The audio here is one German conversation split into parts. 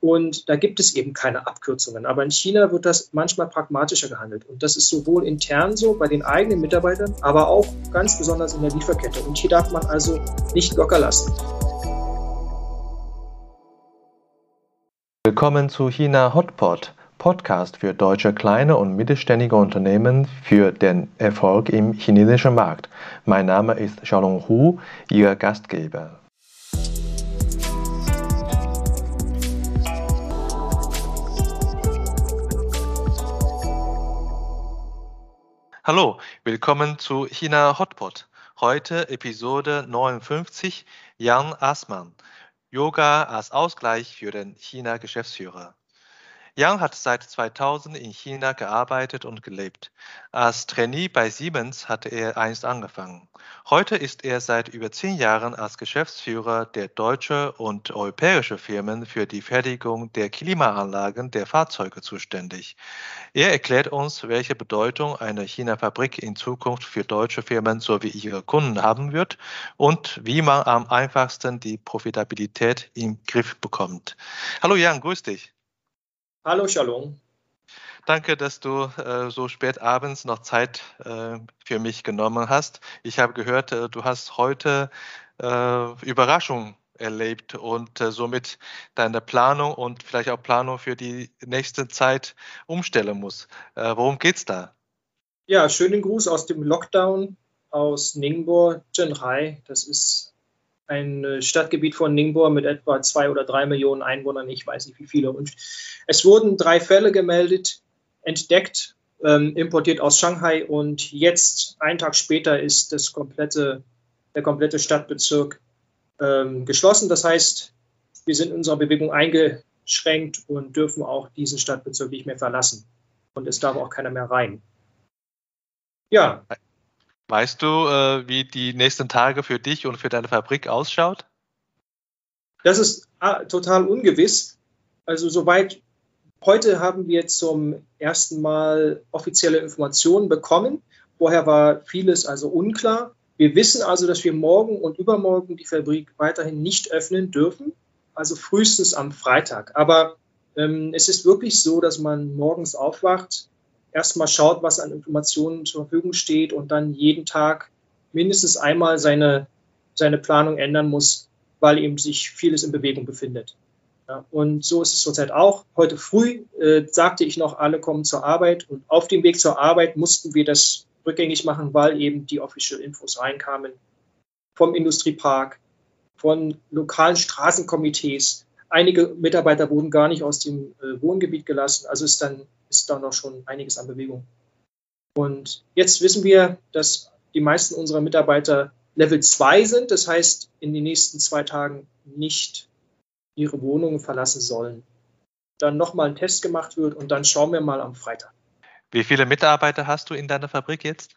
Und da gibt es eben keine Abkürzungen. Aber in China wird das manchmal pragmatischer gehandelt. Und das ist sowohl intern so bei den eigenen Mitarbeitern, aber auch ganz besonders in der Lieferkette. Und hier darf man also nicht locker lassen. Willkommen zu China Hotpot, Podcast für deutsche kleine und mittelständige Unternehmen für den Erfolg im chinesischen Markt. Mein Name ist Xiaolong Hu, Ihr Gastgeber. Hallo, willkommen zu China Hotpot. Heute Episode 59 Jan Assmann. Yoga als Ausgleich für den China-Geschäftsführer. Yang hat seit 2000 in China gearbeitet und gelebt. Als Trainee bei Siemens hatte er einst angefangen. Heute ist er seit über zehn Jahren als Geschäftsführer der deutsche und europäische Firmen für die Fertigung der Klimaanlagen der Fahrzeuge zuständig. Er erklärt uns, welche Bedeutung eine China-Fabrik in Zukunft für deutsche Firmen sowie ihre Kunden haben wird und wie man am einfachsten die Profitabilität im Griff bekommt. Hallo Jan, grüß dich. Hallo Shalom. Danke, dass du äh, so spät abends noch Zeit äh, für mich genommen hast. Ich habe gehört, äh, du hast heute äh, Überraschung erlebt und äh, somit deine Planung und vielleicht auch Planung für die nächste Zeit umstellen musst. Äh, worum geht's da? Ja, schönen Gruß aus dem Lockdown aus Ningbo, Zhenhai. Das ist ein äh, Stadtgebiet von Ningbo mit etwa zwei oder drei Millionen Einwohnern, ich weiß nicht wie viele. Und es wurden drei Fälle gemeldet, entdeckt, ähm, importiert aus Shanghai und jetzt, einen Tag später, ist das komplette, der komplette Stadtbezirk ähm, geschlossen. Das heißt, wir sind in unserer Bewegung eingeschränkt und dürfen auch diesen Stadtbezirk nicht mehr verlassen. Und es darf auch keiner mehr rein. Ja. Weißt du, äh, wie die nächsten Tage für dich und für deine Fabrik ausschaut? Das ist ah, total ungewiss. Also soweit heute haben wir zum ersten Mal offizielle Informationen bekommen. Vorher war vieles also unklar. Wir wissen also, dass wir morgen und übermorgen die Fabrik weiterhin nicht öffnen dürfen, also frühestens am Freitag. Aber ähm, es ist wirklich so, dass man morgens aufwacht, erstmal schaut, was an Informationen zur Verfügung steht und dann jeden Tag mindestens einmal seine, seine Planung ändern muss, weil eben sich vieles in Bewegung befindet. Ja, und so ist es zurzeit auch. Heute früh äh, sagte ich noch, alle kommen zur Arbeit und auf dem Weg zur Arbeit mussten wir das rückgängig machen, weil eben die Official Infos reinkamen vom Industriepark, von lokalen Straßenkomitees. Einige Mitarbeiter wurden gar nicht aus dem äh, Wohngebiet gelassen. Also ist dann ist da noch schon einiges an Bewegung. Und jetzt wissen wir, dass die meisten unserer Mitarbeiter Level 2 sind, das heißt, in den nächsten zwei Tagen nicht ihre Wohnungen verlassen sollen. Dann nochmal ein Test gemacht wird und dann schauen wir mal am Freitag. Wie viele Mitarbeiter hast du in deiner Fabrik jetzt?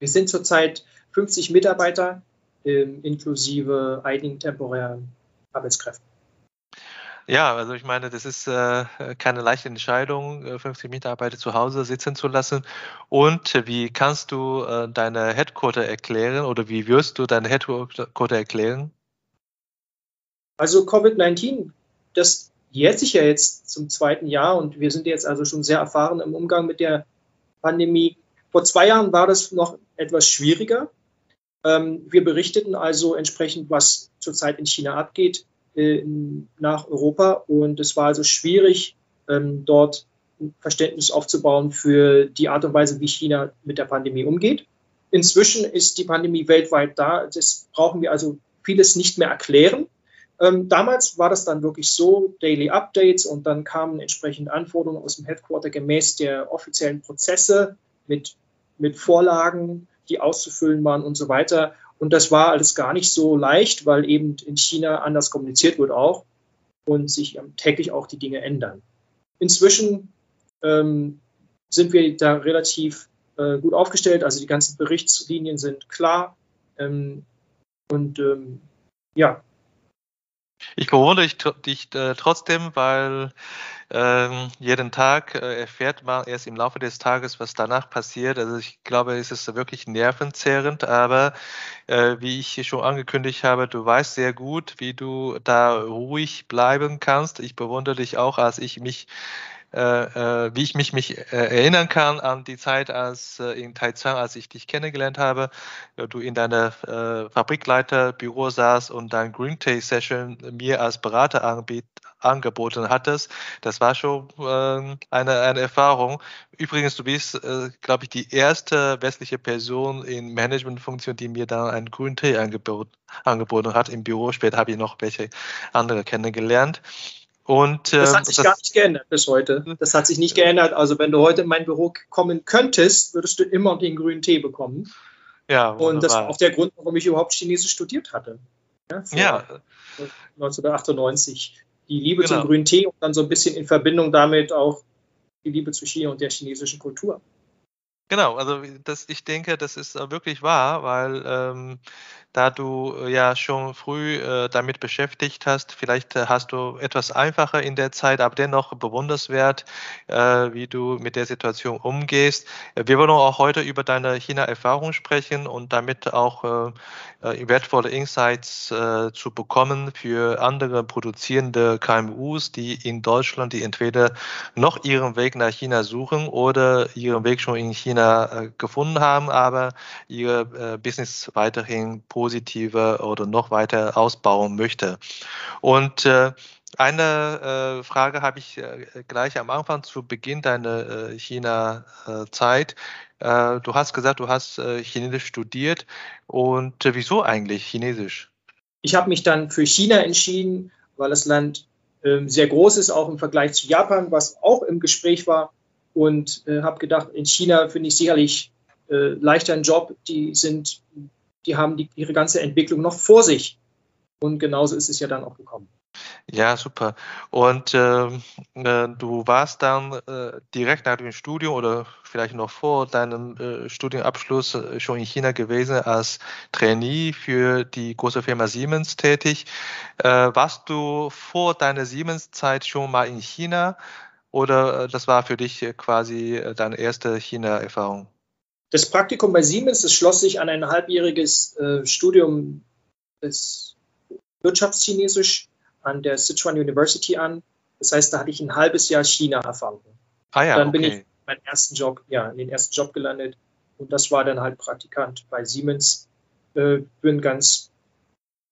Wir sind zurzeit 50 Mitarbeiter, äh, inklusive einigen temporären Arbeitskräften. Ja, also ich meine, das ist äh, keine leichte Entscheidung, 50 äh, Mitarbeiter zu Hause sitzen zu lassen. Und wie kannst du äh, deine Headquarter erklären oder wie wirst du deine Headquarter erklären? Also Covid-19, das jährt sich ja jetzt zum zweiten Jahr und wir sind jetzt also schon sehr erfahren im Umgang mit der Pandemie. Vor zwei Jahren war das noch etwas schwieriger. Ähm, wir berichteten also entsprechend, was zurzeit in China abgeht äh, nach Europa. Und es war also schwierig, ähm, dort Verständnis aufzubauen für die Art und Weise, wie China mit der Pandemie umgeht. Inzwischen ist die Pandemie weltweit da. Das brauchen wir also vieles nicht mehr erklären. Ähm, damals war das dann wirklich so, Daily Updates und dann kamen entsprechend Anforderungen aus dem Headquarter gemäß der offiziellen Prozesse mit, mit Vorlagen, die auszufüllen waren und so weiter. Und das war alles gar nicht so leicht, weil eben in China anders kommuniziert wird auch und sich täglich auch die Dinge ändern. Inzwischen ähm, sind wir da relativ äh, gut aufgestellt. Also die ganzen Berichtslinien sind klar. Ähm, und ähm, ja. Ich bewundere dich, dich äh, trotzdem, weil ähm, jeden Tag äh, erfährt man erst im Laufe des Tages, was danach passiert. Also ich glaube, es ist wirklich nervenzehrend, aber äh, wie ich schon angekündigt habe, du weißt sehr gut, wie du da ruhig bleiben kannst. Ich bewundere dich auch, als ich mich wie ich mich, mich äh, erinnern kann an die Zeit als äh, in Taizang, als ich dich kennengelernt habe, du in deiner äh, Fabrikleiterbüro saß und dein Green Tea Session mir als Berater anbiet, angeboten hattest. Das war schon äh, eine, eine Erfahrung. Übrigens, du bist, äh, glaube ich, die erste westliche Person in Managementfunktion, die mir dann einen grünen Tee angebot, angeboten hat im Büro. Später habe ich noch welche andere kennengelernt. Und, äh, das hat sich das, gar nicht geändert bis heute. Das hat sich nicht geändert. Also wenn du heute in mein Büro kommen könntest, würdest du immer den grünen Tee bekommen. Ja, wunderbar. Und das war auch der Grund, warum ich überhaupt Chinesisch studiert hatte. Ja, ja. 1998. Die Liebe genau. zum grünen Tee und dann so ein bisschen in Verbindung damit auch die Liebe zu China und der chinesischen Kultur. Genau, also das, ich denke, das ist wirklich wahr, weil ähm, da du äh, ja schon früh äh, damit beschäftigt hast. Vielleicht äh, hast du etwas einfacher in der Zeit, aber dennoch bewunderswert, äh, wie du mit der Situation umgehst. Äh, wir wollen auch heute über deine China-Erfahrung sprechen und damit auch äh, wertvolle Insights zu bekommen für andere produzierende KMUs, die in Deutschland, die entweder noch ihren Weg nach China suchen oder ihren Weg schon in China gefunden haben, aber ihr Business weiterhin positiv positiver oder noch weiter ausbauen möchte. Und äh, eine äh, Frage habe ich äh, gleich am Anfang zu Beginn deiner äh, China-Zeit. Äh, du hast gesagt, du hast äh, Chinesisch studiert. Und wieso eigentlich Chinesisch? Ich habe mich dann für China entschieden, weil das Land ähm, sehr groß ist, auch im Vergleich zu Japan, was auch im Gespräch war. Und habe gedacht, in China finde ich sicherlich leichter einen Job. Die sind die haben die, ihre ganze Entwicklung noch vor sich. Und genauso ist es ja dann auch gekommen. Ja, super. Und äh, äh, du warst dann äh, direkt nach dem Studium oder vielleicht noch vor deinem äh, Studienabschluss äh, schon in China gewesen als Trainee für die große Firma Siemens tätig. Äh, warst du vor deiner Siemens-Zeit schon mal in China oder das war für dich quasi deine erste China-Erfahrung? Das Praktikum bei Siemens, das schloss sich an ein halbjähriges äh, Studium des Wirtschaftschinesisch an der Sichuan University an. Das heißt, da hatte ich ein halbes Jahr China-Erfahrung. Ah ja, dann okay. bin ich meinen ersten Job, ja, in den ersten Job gelandet und das war dann halt Praktikant bei Siemens äh, für ein ganz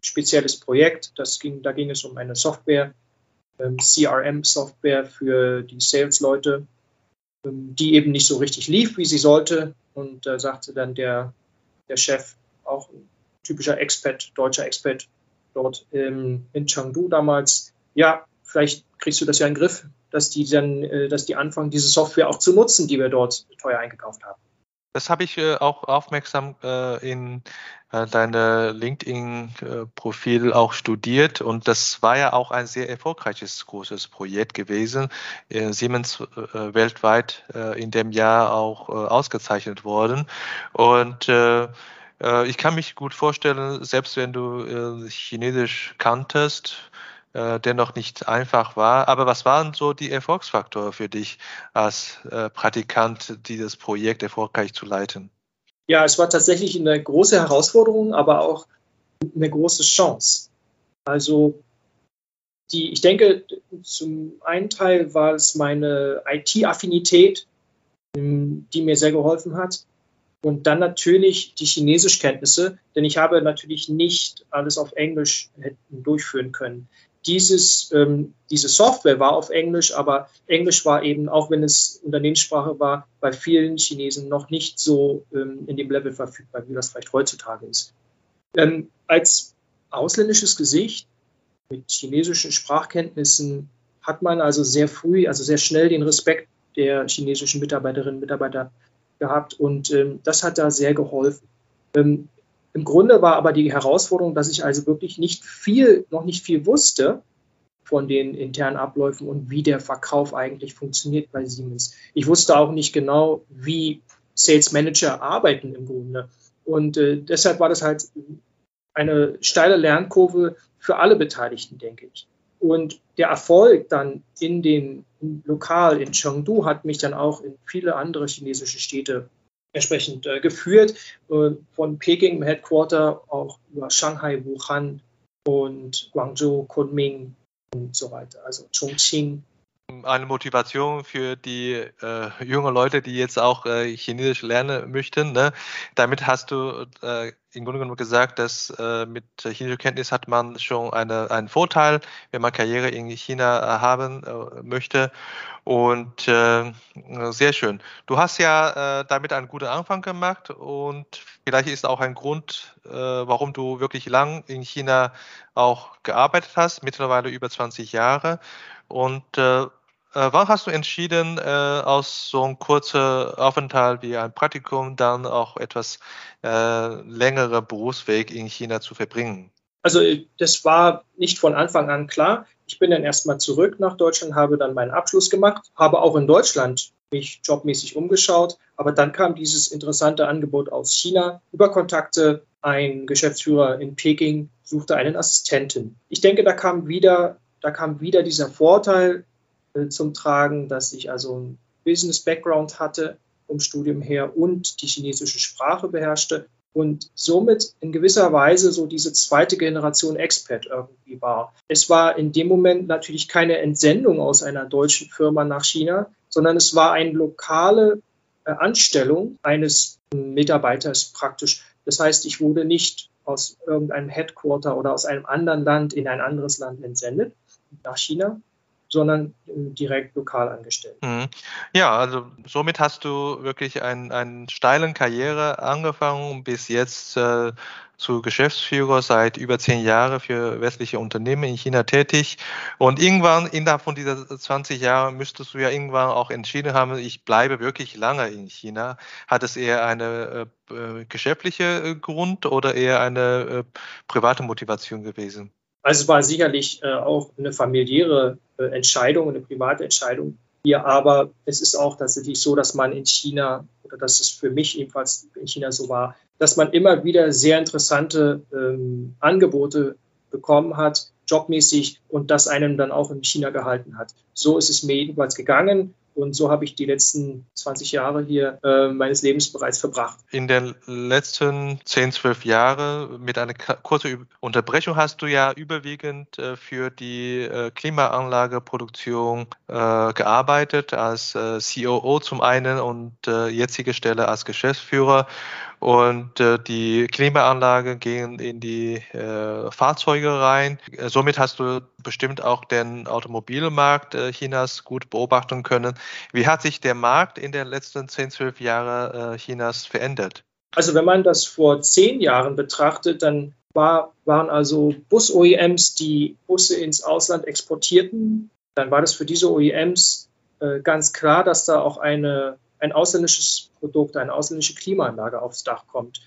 spezielles Projekt. Das ging, da ging es um eine Software, ähm, CRM-Software für die Sales-Leute, ähm, die eben nicht so richtig lief, wie sie sollte. Und da sagte dann der, der Chef, auch ein typischer Expat, deutscher Expat dort in, in Chengdu damals, ja, vielleicht kriegst du das ja in den Griff, dass die dann, äh, dass die anfangen, diese Software auch zu nutzen, die wir dort teuer eingekauft haben. Das habe ich äh, auch aufmerksam äh, in äh, deinem LinkedIn-Profil auch studiert und das war ja auch ein sehr erfolgreiches großes Projekt gewesen. Äh, Siemens äh, weltweit äh, in dem Jahr auch ausgezeichnet worden und ich kann mich gut vorstellen, selbst wenn du Chinesisch kanntest, äh, dennoch nicht einfach war. Aber was waren so die Erfolgsfaktoren für dich als äh, Praktikant, dieses Projekt erfolgreich zu leiten? Ja, es war tatsächlich eine große Herausforderung, aber auch eine große Chance. Also die, ich denke, zum einen Teil war es meine IT-Affinität, ähm, die mir sehr geholfen hat. Und dann natürlich die Chinesischkenntnisse, denn ich habe natürlich nicht alles auf Englisch durchführen können dieses, ähm, diese Software war auf Englisch, aber Englisch war eben, auch wenn es Unternehmenssprache war, bei vielen Chinesen noch nicht so ähm, in dem Level verfügbar, wie das vielleicht heutzutage ist. Ähm, als ausländisches Gesicht mit chinesischen Sprachkenntnissen hat man also sehr früh, also sehr schnell den Respekt der chinesischen Mitarbeiterinnen und Mitarbeiter gehabt und ähm, das hat da sehr geholfen. Im Grunde war aber die Herausforderung, dass ich also wirklich nicht viel, noch nicht viel wusste von den internen Abläufen und wie der Verkauf eigentlich funktioniert bei Siemens. Ich wusste auch nicht genau, wie Sales Manager arbeiten im Grunde. Und äh, deshalb war das halt eine steile Lernkurve für alle Beteiligten, denke ich. Und der Erfolg dann in dem Lokal in Chengdu hat mich dann auch in viele andere chinesische Städte entsprechend äh, geführt, äh, von Peking im Headquarter auch über Shanghai, Wuhan und Guangzhou, Kunming und so weiter, also Chongqing eine Motivation für die äh, jungen Leute, die jetzt auch äh, Chinesisch lernen möchten. Ne? Damit hast du äh, im Grunde genommen gesagt, dass äh, mit chinesischer Kenntnis hat man schon eine, einen Vorteil, wenn man Karriere in China äh, haben äh, möchte. Und äh, sehr schön. Du hast ja damit einen guten Anfang gemacht und vielleicht ist auch ein Grund, warum du wirklich lang in China auch gearbeitet hast, mittlerweile über 20 Jahre. Und äh, äh, wann hast du entschieden, äh, aus so einem kurzen Aufenthalt wie ein Praktikum dann auch etwas äh, längere Berufsweg in China zu verbringen? Also das war nicht von Anfang an klar. Ich bin dann erstmal zurück nach Deutschland, habe dann meinen Abschluss gemacht, habe auch in Deutschland mich jobmäßig umgeschaut. Aber dann kam dieses interessante Angebot aus China über Kontakte. Ein Geschäftsführer in Peking suchte einen Assistenten. Ich denke, da kam wieder, da kam wieder dieser Vorteil äh, zum Tragen, dass ich also ein Business-Background hatte vom Studium her und die chinesische Sprache beherrschte und somit in gewisser Weise so diese zweite Generation Expert irgendwie war. Es war in dem Moment natürlich keine Entsendung aus einer deutschen Firma nach China, sondern es war eine lokale äh, Anstellung eines Mitarbeiters praktisch. Das heißt, ich wurde nicht aus irgendeinem Headquarter oder aus einem anderen Land in ein anderes Land entsendet, nach China, sondern direkt lokal angestellt. Mhm. Ja, also somit hast du wirklich einen, einen steilen Karriere angefangen, bis jetzt äh, zu Geschäftsführer seit über zehn Jahren für westliche Unternehmen in China tätig. Und irgendwann innerhalb von dieser 20 Jahren müsstest du ja irgendwann auch entschieden haben, ich bleibe wirklich lange in China. Hat es eher eine äh, äh geschäftliche äh, Grund oder eher eine äh, private Motivation gewesen? Also es war sicherlich äh, auch eine familiäre äh, Entscheidung, eine private Entscheidung hier, aber es ist auch tatsächlich so, dass man in China, oder dass es für mich ebenfalls in China so war, dass man immer wieder sehr interessante ähm, Angebote bekommen hat, jobmäßig, und das einem dann auch in China gehalten hat. So ist es mir jedenfalls gegangen. Und so habe ich die letzten 20 Jahre hier äh, meines Lebens bereits verbracht. In den letzten 10, 12 Jahren mit einer kurzen Unterbrechung hast du ja überwiegend äh, für die äh, Klimaanlageproduktion äh, gearbeitet, als äh, COO zum einen und äh, jetzige Stelle als Geschäftsführer. Und äh, die Klimaanlage gehen in die äh, Fahrzeuge rein. Somit hast du bestimmt auch den Automobilmarkt äh, Chinas gut beobachten können. Wie hat sich der Markt in den letzten 10, 12 Jahren Chinas verändert? Also wenn man das vor zehn Jahren betrachtet, dann war, waren also Bus-OEMs, die Busse ins Ausland exportierten. Dann war das für diese OEMs äh, ganz klar, dass da auch eine ein ausländisches Produkt, eine ausländische Klimaanlage aufs Dach kommt.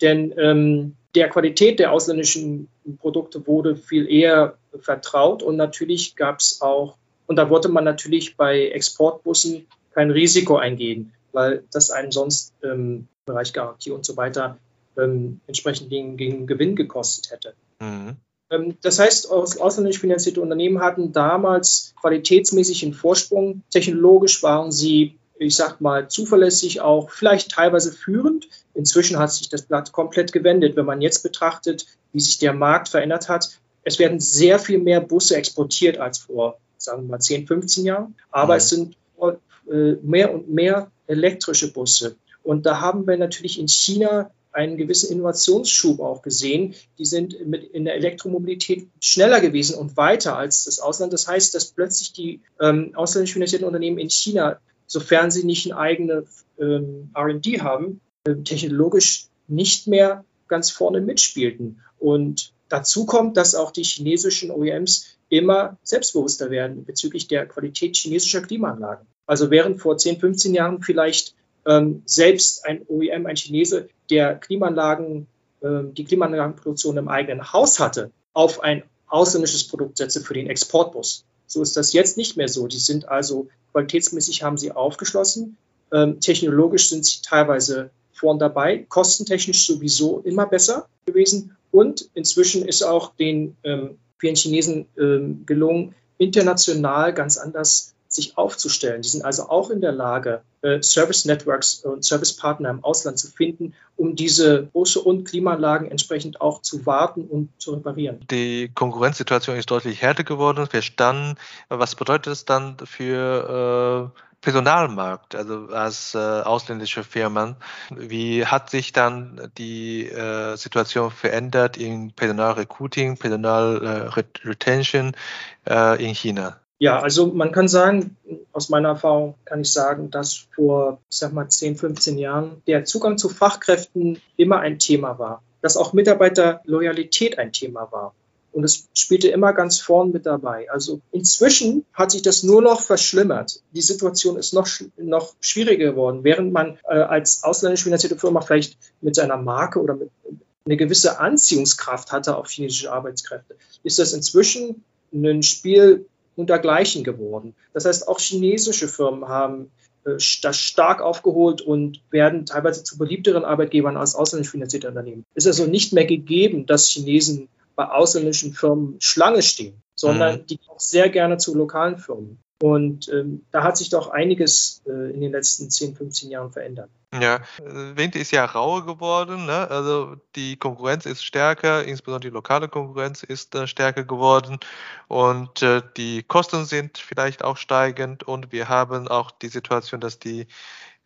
Denn ähm, der Qualität der ausländischen Produkte wurde viel eher vertraut und natürlich gab es auch, und da wollte man natürlich bei Exportbussen kein Risiko eingehen, weil das einen sonst ähm, im Bereich Garantie und so weiter ähm, entsprechend gegen, gegen Gewinn gekostet hätte. Mhm. Ähm, das heißt, ausländisch finanzierte Unternehmen hatten damals qualitätsmäßig einen Vorsprung. Technologisch waren sie ich sag mal, zuverlässig, auch vielleicht teilweise führend. Inzwischen hat sich das Blatt komplett gewendet. Wenn man jetzt betrachtet, wie sich der Markt verändert hat, es werden sehr viel mehr Busse exportiert als vor, sagen wir mal, 10, 15 Jahren. Aber mhm. es sind äh, mehr und mehr elektrische Busse. Und da haben wir natürlich in China einen gewissen Innovationsschub auch gesehen. Die sind mit in der Elektromobilität schneller gewesen und weiter als das Ausland. Das heißt, dass plötzlich die ähm, ausländisch finanzierten Unternehmen in China sofern sie nicht eine eigene ähm, RD haben, äh, technologisch nicht mehr ganz vorne mitspielten. Und dazu kommt, dass auch die chinesischen OEMs immer selbstbewusster werden bezüglich der Qualität chinesischer Klimaanlagen. Also während vor 10, 15 Jahren vielleicht ähm, selbst ein OEM, ein Chinese, der Klimaanlagen, äh, die Klimaanlagenproduktion im eigenen Haus hatte, auf ein ausländisches Produkt setze für den Exportbus. So ist das jetzt nicht mehr so. Die sind also qualitätsmäßig haben sie aufgeschlossen. Ähm, technologisch sind sie teilweise vorn dabei, kostentechnisch sowieso immer besser gewesen Und inzwischen ist auch den ähm, vielen Chinesen ähm, gelungen, international ganz anders sich aufzustellen. Die sind also auch in der Lage, äh, Service Networks und Service Partner im Ausland zu finden, um diese große und Klimaanlagen entsprechend auch zu warten und zu reparieren. Die Konkurrenzsituation ist deutlich härter geworden, verstanden. Was bedeutet es dann für äh, Personalmarkt, also als äh, ausländische Firmen? Wie hat sich dann die äh, Situation verändert in Personalrecruiting, Personalretention äh, in China? Ja, also man kann sagen, aus meiner Erfahrung kann ich sagen, dass vor, ich sag mal, 10, 15 Jahren der Zugang zu Fachkräften immer ein Thema war, dass auch Mitarbeiterloyalität ein Thema war. Und es spielte immer ganz vorn mit dabei. Also inzwischen hat sich das nur noch verschlimmert. Die Situation ist noch, noch schwieriger geworden. Während man äh, als ausländisch finanzierte Firma vielleicht mit seiner Marke oder mit eine gewisse Anziehungskraft hatte auf chinesische Arbeitskräfte, ist das inzwischen ein Spiel untergleichen geworden. Das heißt, auch chinesische Firmen haben äh, das stark aufgeholt und werden teilweise zu beliebteren Arbeitgebern als ausländisch finanzierte Unternehmen. Es ist also nicht mehr gegeben, dass Chinesen bei ausländischen Firmen Schlange stehen, sondern mhm. die auch sehr gerne zu lokalen Firmen. Und ähm, da hat sich doch einiges äh, in den letzten 10, 15 Jahren verändert. Ja, Wind ist ja rauer geworden. Ne? Also die Konkurrenz ist stärker, insbesondere die lokale Konkurrenz ist äh, stärker geworden und äh, die Kosten sind vielleicht auch steigend und wir haben auch die Situation, dass die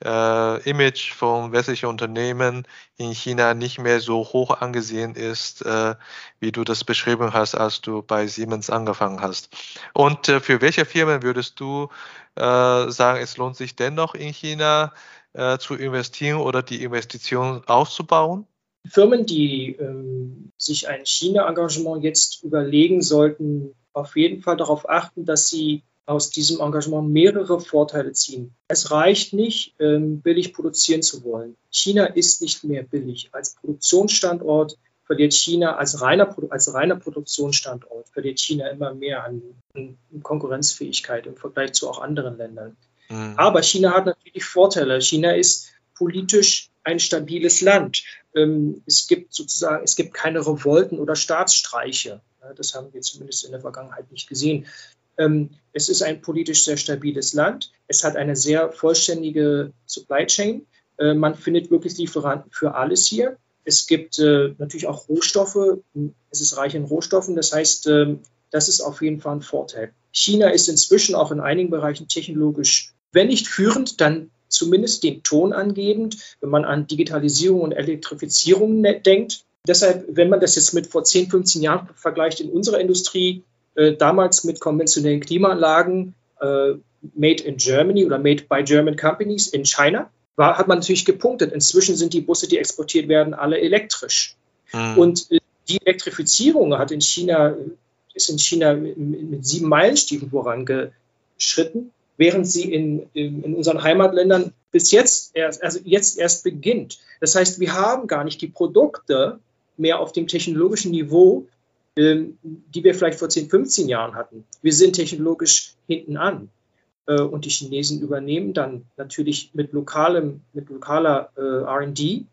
äh, Image von westlichen Unternehmen in China nicht mehr so hoch angesehen ist, äh, wie du das beschrieben hast, als du bei Siemens angefangen hast. Und äh, für welche Firmen würdest du äh, sagen, es lohnt sich dennoch in China äh, zu investieren oder die Investition auszubauen? Firmen, die ähm, sich ein China-Engagement jetzt überlegen, sollten auf jeden Fall darauf achten, dass sie aus diesem Engagement mehrere Vorteile ziehen. Es reicht nicht, ähm, billig produzieren zu wollen. China ist nicht mehr billig. Als Produktionsstandort verliert China, als reiner, als reiner Produktionsstandort verliert China immer mehr an, an Konkurrenzfähigkeit im Vergleich zu auch anderen Ländern. Mhm. Aber China hat natürlich Vorteile. China ist politisch ein stabiles Land. Ähm, es gibt sozusagen, es gibt keine Revolten oder Staatsstreiche. Das haben wir zumindest in der Vergangenheit nicht gesehen. Ähm, es ist ein politisch sehr stabiles Land. Es hat eine sehr vollständige Supply Chain. Äh, man findet wirklich Lieferanten für alles hier. Es gibt äh, natürlich auch Rohstoffe. Es ist reich in Rohstoffen. Das heißt, ähm, das ist auf jeden Fall ein Vorteil. China ist inzwischen auch in einigen Bereichen technologisch, wenn nicht führend, dann zumindest den Ton angebend, wenn man an Digitalisierung und Elektrifizierung ne-, denkt. Deshalb, wenn man das jetzt mit vor 10, 15 Jahren vergleicht in unserer Industrie, äh, damals mit konventionellen Klimaanlagen, äh, made in Germany oder made by German companies in China, war, hat man natürlich gepunktet. Inzwischen sind die Busse, die exportiert werden, alle elektrisch. Mhm. Und äh, die Elektrifizierung hat in China, ist in China mit, mit sieben Meilenstiefeln vorangeschritten, während sie in, in, unseren Heimatländern bis jetzt erst, also jetzt erst beginnt. Das heißt, wir haben gar nicht die Produkte mehr auf dem technologischen Niveau, ähm, die wir vielleicht vor 10, 15 Jahren hatten. Wir sind technologisch hinten an. Äh, und die Chinesen übernehmen dann natürlich mit, lokalem, mit lokaler äh, RD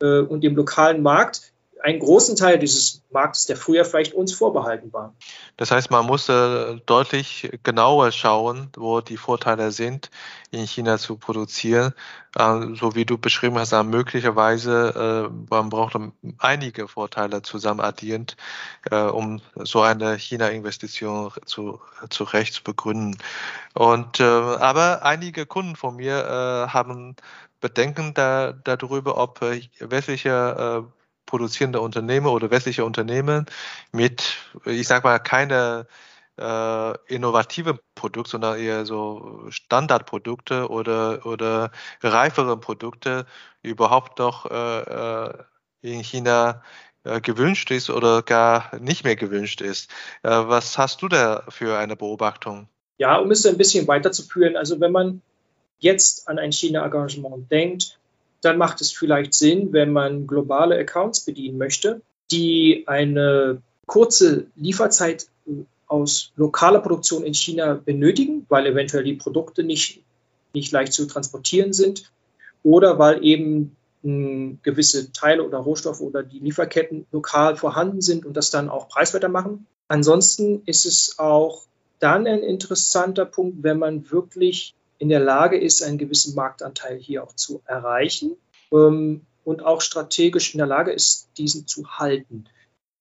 äh, und dem lokalen Markt einen großen Teil dieses Marktes, der früher vielleicht uns vorbehalten war. Das heißt, man muss äh, deutlich genauer schauen, wo die Vorteile sind, in China zu produzieren. Äh, so wie du beschrieben hast, möglicherweise, äh, man braucht einige Vorteile zusammen addierend, äh, um so eine China-Investition zu, zu Recht zu begründen. Und, äh, aber einige Kunden von mir haben Bedenken da, darüber, ob westliche produzierende Unternehmen oder westliche Unternehmen mit, ich sag mal, keine äh, innovative Produkte, sondern eher so Standardprodukte oder, oder reifere Produkte überhaupt noch äh, äh in China äh, gewünscht ist oder gar nicht mehr gewünscht ist. Äh, was hast du da für eine Beobachtung? Ja, um es ein bisschen weiterzuführen, also wenn man jetzt an ein China-Engagement denkt, dann macht es vielleicht Sinn, wenn man globale Accounts bedienen möchte, die eine kurze Lieferzeit aus lokaler Produktion in China benötigen, weil eventuell die Produkte nicht, nicht leicht zu transportieren sind oder weil eben mh, gewisse Teile oder Rohstoffe oder die Lieferketten lokal vorhanden sind und das dann auch preiswerter machen. Ansonsten ist es auch dann ein interessanter Punkt, wenn man wirklich in der Lage ist, einen gewissen Marktanteil hier auch zu erreichen ähm, und auch strategisch in der Lage ist, diesen zu halten.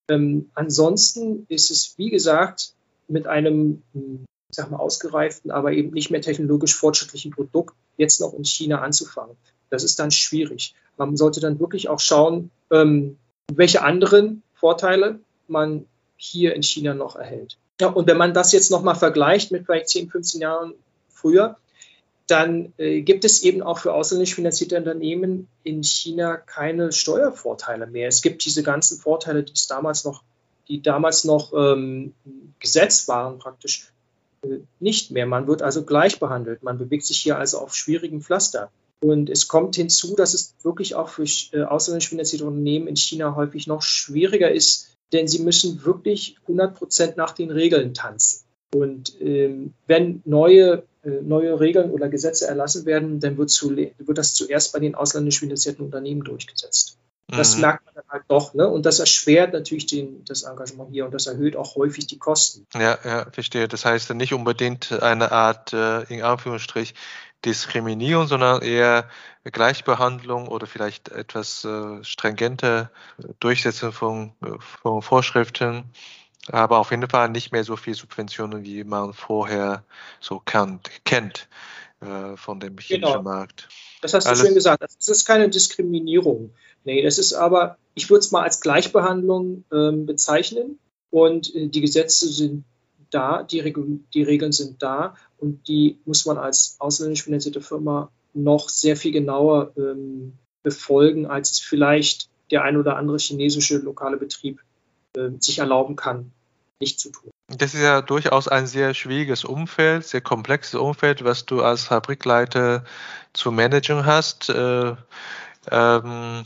Ähm, ansonsten ist es, wie gesagt, mit einem, hm, ich sag mal, ausgereiften, aber eben nicht mehr technologisch fortschrittlichen Produkt jetzt noch in China anzufangen. Das ist dann schwierig. Man sollte dann wirklich auch schauen, ähm, welche anderen Vorteile man hier in China noch erhält. Ja, und wenn man das jetzt nochmal vergleicht mit vielleicht 10, 15 Jahren früher, dann äh, gibt es eben auch für ausländisch finanzierte Unternehmen in China keine Steuervorteile mehr. Es gibt diese ganzen Vorteile, die damals noch, die damals noch ähm, Gesetz waren, praktisch äh, nicht mehr. Man wird also gleich behandelt. Man bewegt sich hier also auf schwierigem Pflaster. Und es kommt hinzu, dass es wirklich auch für äh, ausländisch finanzierte Unternehmen in China häufig noch schwieriger ist, denn sie müssen wirklich 100 Prozent nach den Regeln tanzen. Und ähm, wenn neue neue Regeln oder Gesetze erlassen werden, dann wird, zu, wird das zuerst bei den ausländisch finanzierten Unternehmen durchgesetzt. Das mhm. merkt man dann halt doch. Ne? Und das erschwert natürlich den, das Engagement hier und das erhöht auch häufig die Kosten. Ja, ja, verstehe. Das heißt nicht unbedingt eine Art, äh, in Anführungsstrich, Diskriminierung, sondern eher Gleichbehandlung oder vielleicht etwas äh, stringente Durchsetzung von, von Vorschriften aber auf jeden Fall nicht mehr so viel Subventionen, wie man vorher so kannt, kennt äh, von dem chinesischen genau. Markt. Das hast du Alles schön gesagt. Das ist keine Diskriminierung. Nee, das ist aber, ich würde es mal als Gleichbehandlung ähm, bezeichnen. Und äh, die Gesetze sind da, die, Regel, die Regeln sind da und die muss man als ausländisch finanzierte Firma noch sehr viel genauer ähm, befolgen, als es vielleicht der ein oder andere chinesische lokale Betrieb äh, sich erlauben kann, nicht zu tun. Das ist ja durchaus ein sehr schwieriges Umfeld, sehr komplexes Umfeld, was du als Fabrikleiter zu managen hast. Äh, ähm,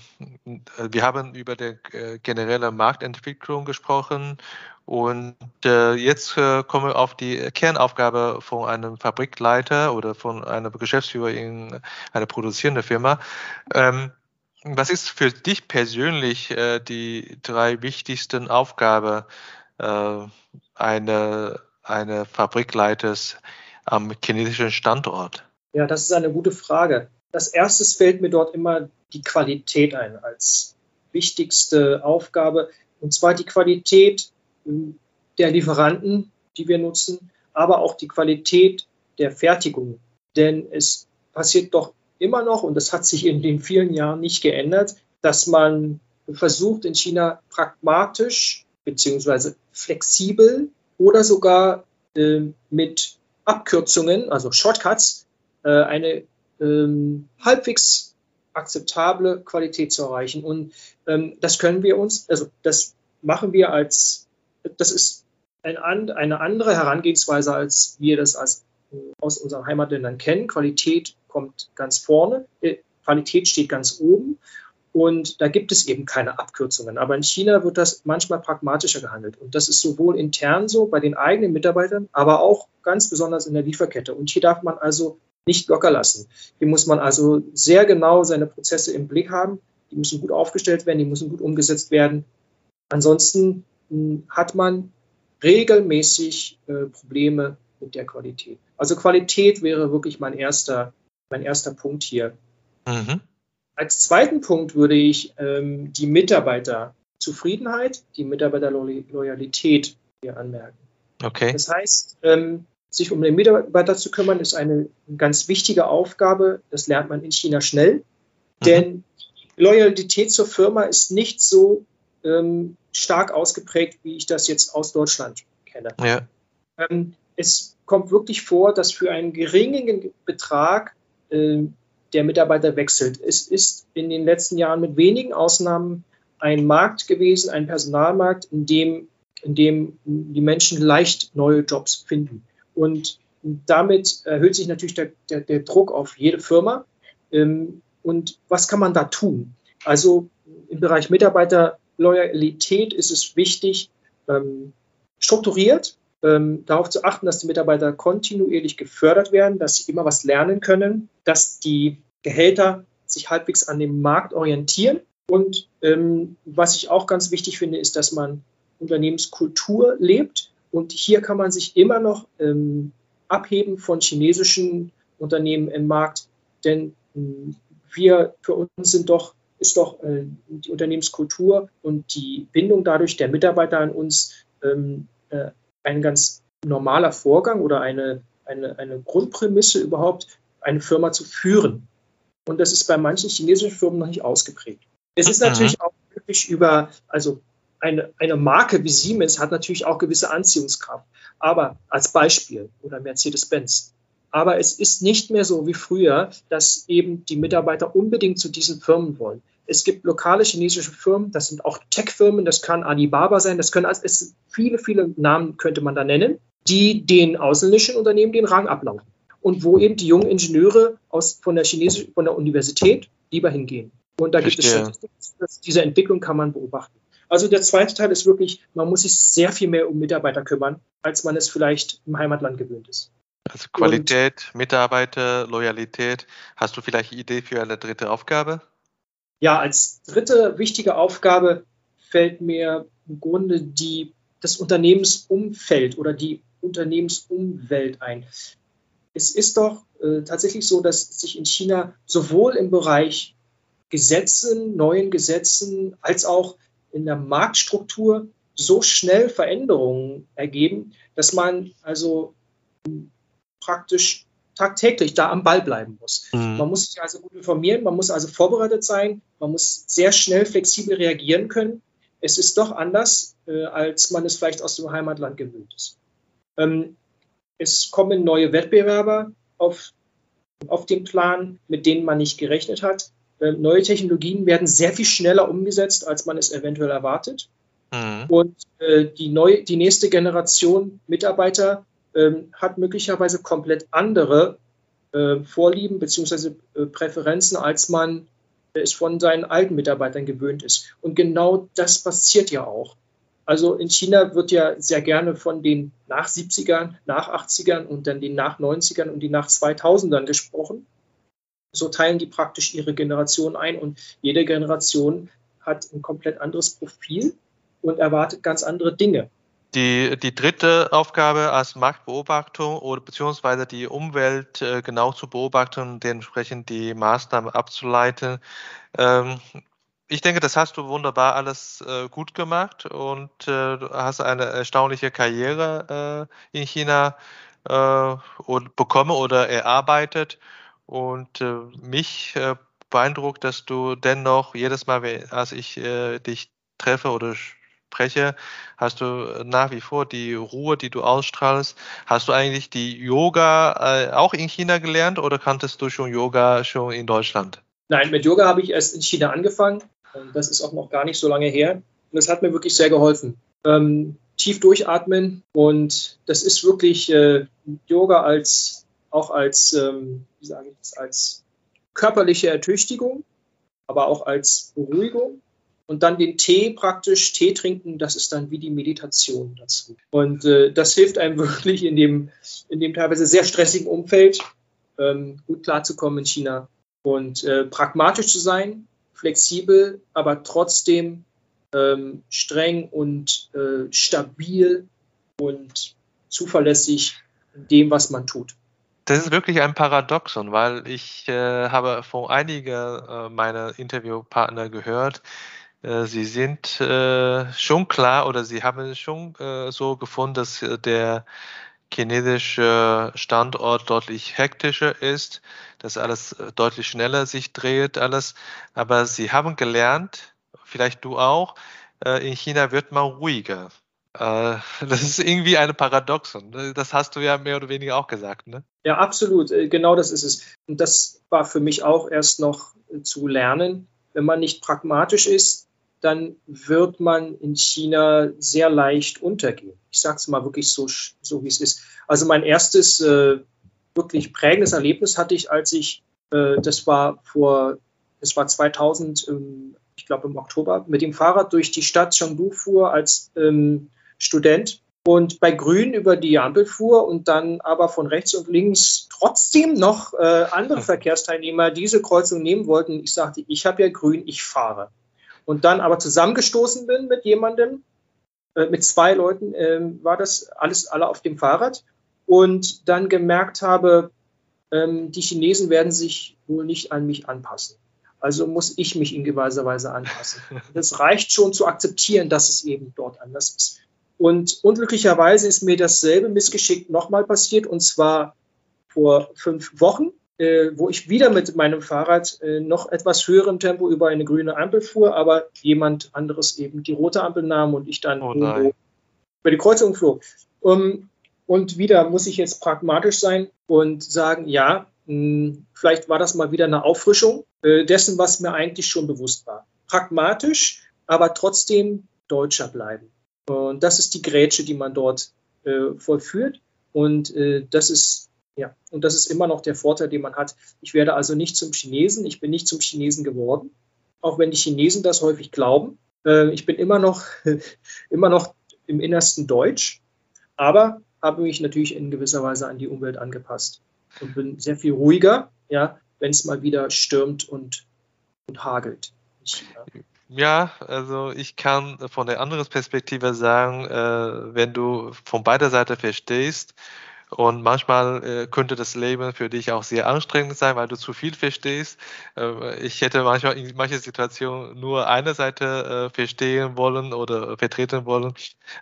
wir haben über die äh, generelle Marktentwicklung gesprochen und äh, jetzt äh, kommen wir auf die Kernaufgabe von einem Fabrikleiter oder von einem Geschäftsführer in einer produzierenden Firma. Ähm, was ist für dich persönlich die drei wichtigsten Aufgaben äh, eine, eine Fabrikleiters am chinesischen Standort? Ja, das ist eine gute Frage. Als erstes fällt mir dort immer die Qualität ein als wichtigste Aufgabe. Und zwar die Qualität ähm, der Lieferanten, die wir nutzen, aber auch die Qualität der Fertigung. Denn es passiert doch immer noch, und das hat sich in den vielen Jahren nicht geändert, dass man versucht, in China pragmatisch bzw. flexibel oder sogar äh, mit Abkürzungen, also Shortcuts, äh, eine ähm, halbwegs akzeptable Qualität zu erreichen. Und ähm, das können wir uns, also das machen wir als, das ist ein, eine andere Herangehensweise, als wir das als, äh, aus unseren Heimatländern kennen. Qualität kommt ganz vorne, äh, Qualität steht ganz oben und da gibt es eben keine Abkürzungen. Aber in China wird das manchmal pragmatischer gehandelt. Und das ist sowohl intern so bei den eigenen Mitarbeitern, aber auch ganz besonders in der Lieferkette. Und hier darf man also nicht locker lassen. Hier muss man also sehr genau seine Prozesse im Blick haben. Die müssen gut aufgestellt werden, die müssen gut umgesetzt werden. Ansonsten hm, hat man regelmäßig äh, Probleme mit der Qualität. Also Qualität wäre wirklich mein erster mein erster Punkt hier. Mhm. Als zweiten Punkt würde ich ähm, die Mitarbeiterzufriedenheit, die Mitarbeiterloyalität hier anmerken. Okay. Das heißt, ähm, sich um den Mitarbeiter zu kümmern, ist eine ganz wichtige Aufgabe. Das lernt man in China schnell. Mhm. Denn Loyalität zur Firma ist nicht so ähm, stark ausgeprägt, wie ich das jetzt aus Deutschland kenne. Ja. Ähm, es kommt wirklich vor, dass für einen geringen Betrag äh, der Mitarbeiter wechselt. Es ist in den letzten Jahren mit wenigen Ausnahmen ein Markt gewesen, ein Personalmarkt, in dem, in dem die Menschen leicht neue Jobs finden. Und damit erhöht sich natürlich der, der, der Druck auf jede Firma. Ähm, und was kann man da tun? Also im Bereich Mitarbeiterloyalität ist es wichtig, ähm, strukturiert ähm, darauf zu achten, dass die Mitarbeiter kontinuierlich gefördert werden, dass sie immer was lernen können, dass die Gehälter sich halbwegs an dem Markt orientieren. Und ähm, was ich auch ganz wichtig finde, ist, dass man Unternehmenskultur lebt. Und hier kann man sich immer noch ähm, abheben von chinesischen Unternehmen im Markt, denn ähm, wir für uns sind doch ist doch äh, die Unternehmenskultur und die Bindung dadurch der Mitarbeiter an uns ähm, äh, ein ganz normaler Vorgang oder eine, eine, eine Grundprämisse überhaupt, eine Firma zu führen. Und das ist bei manchen chinesischen Firmen noch nicht ausgeprägt. Es ist natürlich auch möglich über, also eine, eine Marke wie Siemens hat natürlich auch gewisse Anziehungskraft. Aber als Beispiel oder Mercedes-Benz. Aber es ist nicht mehr so wie früher, dass eben die Mitarbeiter unbedingt zu diesen Firmen wollen. Es gibt lokale chinesische Firmen, das sind auch Tech-Firmen, das kann Alibaba sein, das können es, viele, viele Namen könnte man da nennen, die den ausländischen Unternehmen den Rang ablaufen. Und wo eben die jungen Ingenieure aus, von, der chinesischen, von der Universität lieber hingehen. Und da gibt es Statistiken, diese Entwicklung kann man beobachten. Also der zweite Teil ist wirklich, man muss sich sehr viel mehr um Mitarbeiter kümmern, als man es vielleicht im Heimatland gewöhnt ist. Also Qualität, Und, Mitarbeiter, Loyalität. Hast du vielleicht eine Idee für eine dritte Aufgabe? Ja, als dritte wichtige Aufgabe fällt mir im Grunde die, das Unternehmensumfeld oder die Unternehmensumwelt ein. Es ist doch äh, tatsächlich so, dass sich in China sowohl im Bereich Gesetzen, neuen Gesetzen, als auch in der Marktstruktur so schnell Veränderungen ergeben, dass man also praktisch tagtäglich da am Ball bleiben muss. Mhm. Man muss sich also gut informieren, man muss also vorbereitet sein, man muss sehr schnell flexibel reagieren können. Es ist doch anders, äh, als man es vielleicht aus dem Heimatland gewöhnt ist. Ähm, es kommen neue Wettbewerber auf, auf den Plan, mit denen man nicht gerechnet hat. Äh, neue Technologien werden sehr viel schneller umgesetzt, als man es eventuell erwartet. Mhm. Und äh, die, neue, die nächste Generation Mitarbeiter ähm, hat möglicherweise komplett andere äh, Vorlieben bzw. Äh, Präferenzen, als man es von seinen alten Mitarbeitern gewöhnt ist. Und genau das passiert ja auch. Also in China wird ja sehr gerne von den nach 70ern, nach 80ern und dann den nach 90ern und die nach 2000ern gesprochen. So teilen die praktisch ihre Generation ein und jede Generation hat ein komplett anderes Profil und erwartet ganz andere Dinge. Die, die dritte Aufgabe als Marktbeobachtung oder beziehungsweise die Umwelt äh, genau zu beobachten und dementsprechend die Maßnahmen abzuleiten. Ähm, ich denke, das hast du wunderbar alles äh, gut gemacht und äh, du hast eine erstaunliche Karriere äh, in China äh, bekommen oder erarbeitet. Und äh, mich beeindruckt, dass du dennoch jedes Mal, als ich dich treffe oder spreche, hast du nach wie vor die Ruhe, die du ausstrahlst. Hast du eigentlich die Yoga äh, auch in China gelernt oder kanntest du schon Yoga schon in Deutschland? Nein, mit Yoga habe ich erst in China angefangen. Das ist auch noch gar nicht so lange her. Und das hat mir wirklich sehr geholfen. Ähm, tief durchatmen und das ist wirklich äh, Yoga als auch als, ähm, wie sage ich das, als körperliche Ertüchtigung, aber auch als Beruhigung und dann den Tee praktisch, Tee trinken, das ist dann wie die Meditation dazu. Und äh, das hilft einem wirklich in dem, in dem teilweise sehr stressigen Umfeld ähm, gut klarzukommen in China und äh, pragmatisch zu sein, flexibel, aber trotzdem ähm, streng und äh, stabil und zuverlässig in dem, was man tut. Das ist wirklich ein Paradoxon, weil ich äh, habe von einigen äh, meiner Interviewpartner gehört, äh, sie sind äh, schon klar oder Sie haben schon äh, so gefunden, dass der chinesische Standort deutlich hektischer ist, dass alles deutlich schneller sich dreht, alles. Aber Sie haben gelernt, vielleicht du auch, in China wird man ruhiger. Das ist irgendwie eine Paradoxon. Ne? Das hast du ja mehr oder weniger auch gesagt, ne? Ja, absolut. Genau das ist es. Und das war für mich auch erst noch zu lernen. Wenn man nicht pragmatisch ist, dann wird man in China sehr leicht untergehen. Ich sage es mal wirklich so, so wie es ist. Also mein erstes äh, wirklich prägendes Erlebnis hatte ich, als ich, äh, das war vor, das war 2000, ähm, ich glaube im Oktober, mit dem Fahrrad durch die Stadt Chengdu fuhr als ähm, Student und bei Grün über die Ampel fuhr und dann aber von rechts und links trotzdem noch äh, andere Verkehrsteilnehmer diese Kreuzung nehmen wollten. Ich sagte, ich habe ja Grün, ich fahre. Und dann aber zusammengestoßen bin mit jemandem, äh, mit zwei Leuten, äh, war das alles alle auf dem Fahrrad und dann gemerkt habe, ähm, die Chinesen werden sich wohl nicht an mich anpassen. Also muss ich mich in gewisser Weise anpassen. Es reicht schon zu akzeptieren, dass es eben dort anders ist. Und unglücklicherweise ist mir dasselbe Missgeschick nochmal passiert, und zwar vor fünf Wochen, äh, wo ich wieder mit meinem Fahrrad äh, noch etwas höherem Tempo über eine grüne Ampel fuhr, aber jemand anderes eben die rote Ampel nahm und ich dann Oh über die Kreuzung flog. Um, und wieder muss ich jetzt pragmatisch sein und sagen, ja, mh, vielleicht war das mal wieder eine Auffrischung äh, dessen, was mir eigentlich schon bewusst war. Pragmatisch, aber trotzdem Deutscher bleiben. Und das ist die Grätsche, die man dort äh, vollführt. Und äh, das ist ja, und das ist immer noch der Vorteil, den man hat. Ich werde also nicht zum Chinesen, ich bin nicht zum Chinesen geworden, auch wenn die Chinesen das häufig glauben. Äh, ich bin immer noch, immer noch im Innersten Deutsch, aber habe mich natürlich in gewisser Weise an die Umwelt angepasst und bin sehr viel ruhiger, ja, wenn es mal wieder stürmt und, und hagelt. Ja, also ich kann von der anderen Perspektive sagen, äh, wenn du von beider Seite verstehst, und manchmal äh, könnte das Leben für dich auch sehr anstrengend sein, weil du zu viel verstehst. Äh, ich hätte manchmal in manchen Situationen nur eine Seite äh, verstehen wollen oder vertreten wollen.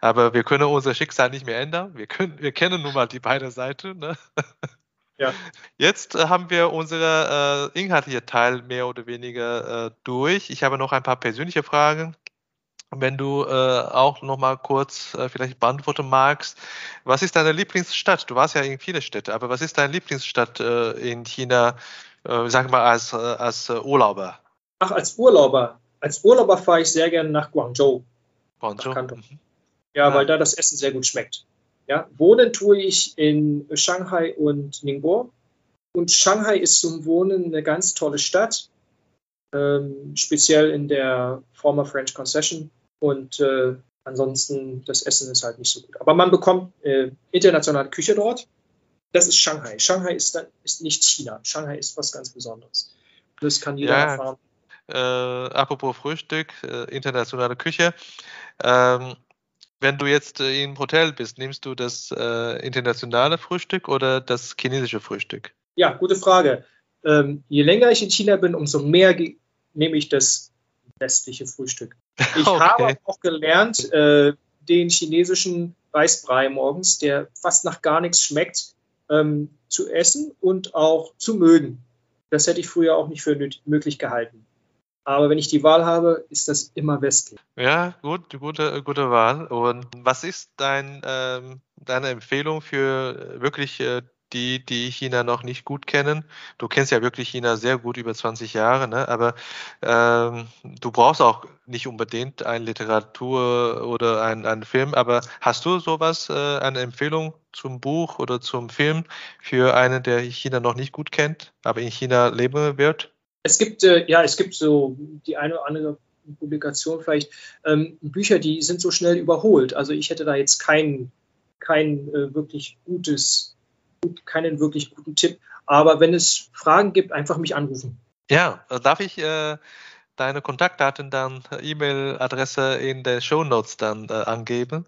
Aber wir können unser Schicksal nicht mehr ändern. Wir, können, wir kennen nun mal die beiden Seiten. Ne? Ja. Jetzt äh, haben wir unsere äh, inhaltliche Teil mehr oder weniger äh, durch. Ich habe noch ein paar persönliche Fragen. Wenn du äh, auch noch mal kurz äh, vielleicht beantworten magst, was ist deine Lieblingsstadt? Du warst ja in viele Städte, aber was ist deine Lieblingsstadt äh, in China, äh, sag mal als, äh, als äh, Urlauber? Ach, als Urlauber. Als Urlauber fahre ich sehr gerne nach Guangzhou. Guangzhou? Kanton. Ja, Ah. weil da das Essen sehr gut schmeckt. Ja, wohnen tue ich in Shanghai und Ningbo. Und Shanghai ist zum Wohnen eine ganz tolle Stadt, ähm, speziell in der former French Concession. Und äh, ansonsten, das Essen ist halt nicht so gut. Aber man bekommt äh, internationale Küche dort. Das ist Shanghai. Shanghai ist, dann, ist nicht China. Shanghai ist was ganz Besonderes. Das kann jeder Ja. erfahren. Äh, apropos Frühstück, äh, internationale Küche. Ähm, wenn du jetzt äh, im Hotel bist, nimmst du das äh, internationale Frühstück oder das chinesische Frühstück? Ja, gute Frage. Ähm, je länger ich in China bin, umso mehr nehme ich das westliche Frühstück. Ich Okay. habe auch gelernt, äh, den chinesischen Reisbrei morgens, der fast nach gar nichts schmeckt, ähm, zu essen und auch zu mögen. Das hätte ich früher auch nicht für möglich gehalten. Aber wenn ich die Wahl habe, ist das immer westlich. Ja, gut, gute, gute Wahl. Und was ist dein, ähm, deine Empfehlung für wirklich äh, die, die China noch nicht gut kennen? Du kennst ja wirklich China sehr gut, über 20 Jahre, ne? aber ähm, du brauchst auch nicht unbedingt eine Literatur oder ein- einen Film, aber hast du sowas, äh, eine Empfehlung zum Buch oder zum Film für einen, der China noch nicht gut kennt, aber in China leben wird? Es gibt, äh, ja, es gibt so die eine oder andere Publikation vielleicht, ähm, Bücher, die sind so schnell überholt. Also ich hätte da jetzt kein, kein äh, wirklich gutes, gut, keinen wirklich guten Tipp. Aber wenn es Fragen gibt, einfach mich anrufen. Ja, äh, darf ich äh, deine Kontaktdaten dann, E-Mail-Adresse in den Show Notes dann äh, angeben?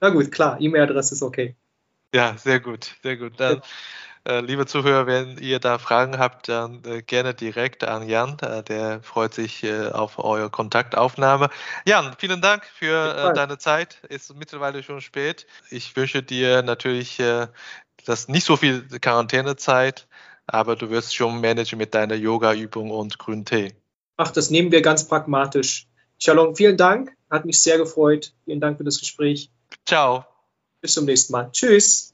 Na gut, klar, E-Mail-Adresse ist okay. Ja, sehr gut, sehr gut. Dann, liebe Zuhörer, wenn ihr da Fragen habt, dann äh, gerne direkt an Jan. Äh, der freut sich äh, auf eure Kontaktaufnahme. Jan, vielen Dank für äh, deine Zeit. Ist mittlerweile schon spät. Ich wünsche dir natürlich äh, das nicht so viel Quarantänezeit, aber du wirst schon managen mit deiner Yoga-Übung und grünen Tee. Ach, das nehmen wir ganz pragmatisch. Shalom, vielen Dank. Hat mich sehr gefreut. Vielen Dank für das Gespräch. Ciao. Bis zum nächsten Mal. Tschüss.